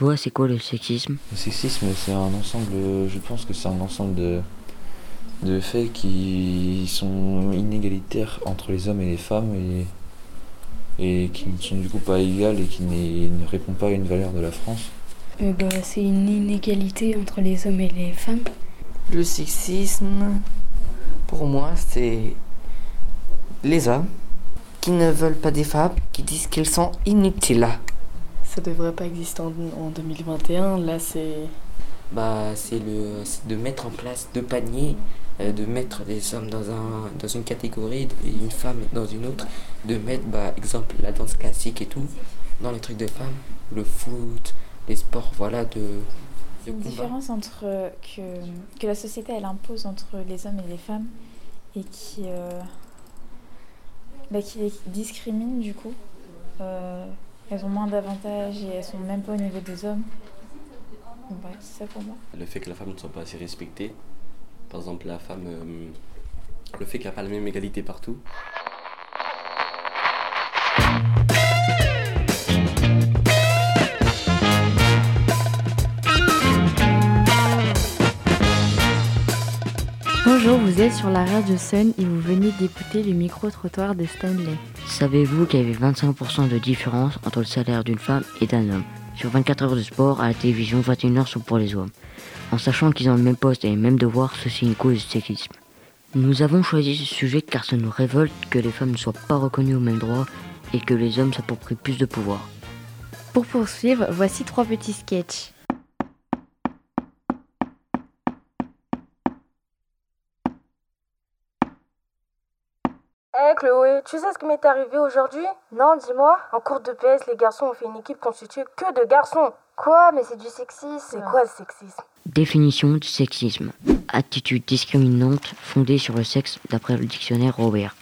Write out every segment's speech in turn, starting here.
toi, c'est quoi le sexisme? Le sexisme, c'est un ensemble, je pense que c'est un ensemble de, de faits qui sont inégalitaires entre les hommes et les femmes et, et qui ne sont du coup pas égales et qui ne répondent pas à une valeur de la France. Euh, bah, c'est une inégalité entre les hommes et les femmes. Le sexisme, pour moi, c'est les hommes qui ne veulent pas des femmes, qui disent qu'elles sont inutiles. Ça devrait pas exister en, en 2021. Là, c'est. Bah, c'est le, de mettre en place deux paniers, euh, de mettre les hommes dans un, dans une catégorie et une femme dans une autre, de mettre, bah, exemple, la danse classique et tout dans les trucs de femmes, le foot, les sports, voilà, de. de Une combat. différence entre euh, que, que la société elle impose entre les hommes et les femmes et qui, euh, bah, qui les discrimine du coup. Elles ont moins d'avantages et elles sont même pas au niveau des hommes. C'est ça pour moi. Le fait que la femme ne soit pas assez respectée. Par exemple, la femme. euh, le fait qu'elle n'a pas la même égalité partout. Bonjour, vous êtes sur la radio Sun et vous venez d'écouter le micro-trottoir de Stanley. Savez-vous qu'il y avait 25% de différence entre le salaire d'une femme et d'un homme Sur 24 heures de sport, à la télévision, 21 heures sont pour les hommes. En sachant qu'ils ont le même poste et les mêmes devoirs, ceci est une cause du sexisme. Nous avons choisi ce sujet car ça nous révolte que les femmes ne soient pas reconnues au même droit et que les hommes s'approprient plus de pouvoir. Pour poursuivre, voici trois petits sketchs. Hé Chloé, tu sais ce qui m'est arrivé aujourd'hui? Non, dis-moi. En cours de PS, les garçons ont fait une équipe constituée que de garçons. Quoi? Mais c'est du sexisme. C'est quoi le sexisme? Définition du sexisme. Attitude discriminante fondée sur le sexe d'après le dictionnaire Robert.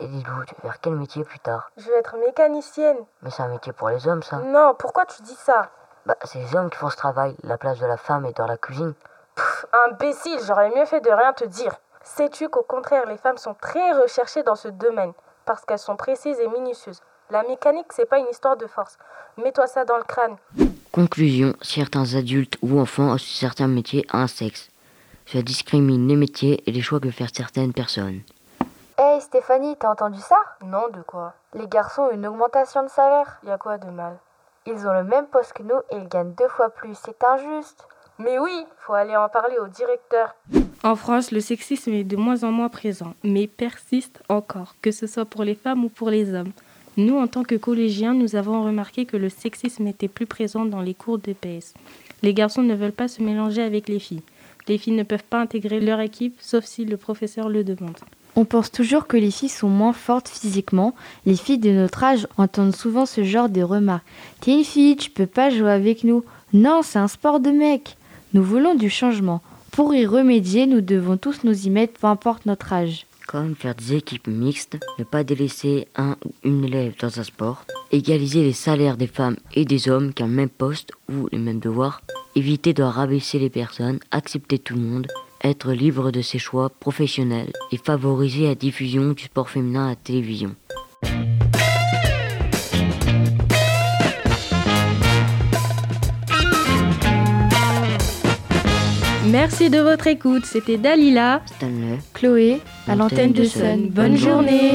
Et dis-nous, tu veux faire quel métier plus tard? Je vais être mécanicienne. Mais c'est un métier pour les hommes ça. Non, pourquoi tu dis ça? Bah c'est les hommes qui font ce travail, la place de la femme est dans la cuisine. Pff, imbécile, j'aurais mieux fait de rien te dire. Sais-tu qu'au contraire, les femmes sont très recherchées dans ce domaine parce qu'elles sont précises et minutieuses? La mécanique, c'est pas une histoire de force. Mets-toi ça dans le crâne. Conclusion, certains adultes ou enfants associent certains métiers à un sexe. Cela discrimine les métiers et les choix que faire certaines personnes. Hé Stéphanie, t'as entendu ça? Non, de quoi? Les garçons ont une augmentation de salaire. Y a quoi de mal? Ils ont le même poste que nous et ils gagnent deux fois plus. C'est injuste. Mais oui, faut aller en parler au directeur. En France, le sexisme est de moins en moins présent, mais persiste encore, que ce soit pour les femmes ou pour les hommes. Nous, en tant que collégiens, nous avons remarqué que le sexisme était plus présent dans les cours de PS. Les garçons ne veulent pas se mélanger avec les filles. Les filles ne peuvent pas intégrer leur équipe, sauf si le professeur le demande. On pense toujours que les filles sont moins fortes physiquement. Les filles de notre âge entendent souvent ce genre de remarques. T'es une fille, tu peux pas jouer avec nous. Non, c'est un sport de mec. Nous voulons du changement. Pour y remédier, nous devons tous nous y mettre, peu importe notre âge. Comme faire des équipes mixtes, ne pas délaisser un ou une élève dans un sport, égaliser les salaires des femmes et des hommes qui ont le même poste ou les mêmes devoirs, éviter de rabaisser les personnes, accepter tout le monde, être libre de ses choix professionnels et favoriser la diffusion du sport féminin à la télévision. Merci de votre écoute. C'était Dalila, Stanley. Chloé, à l'antenne de Sun. Bonne journée.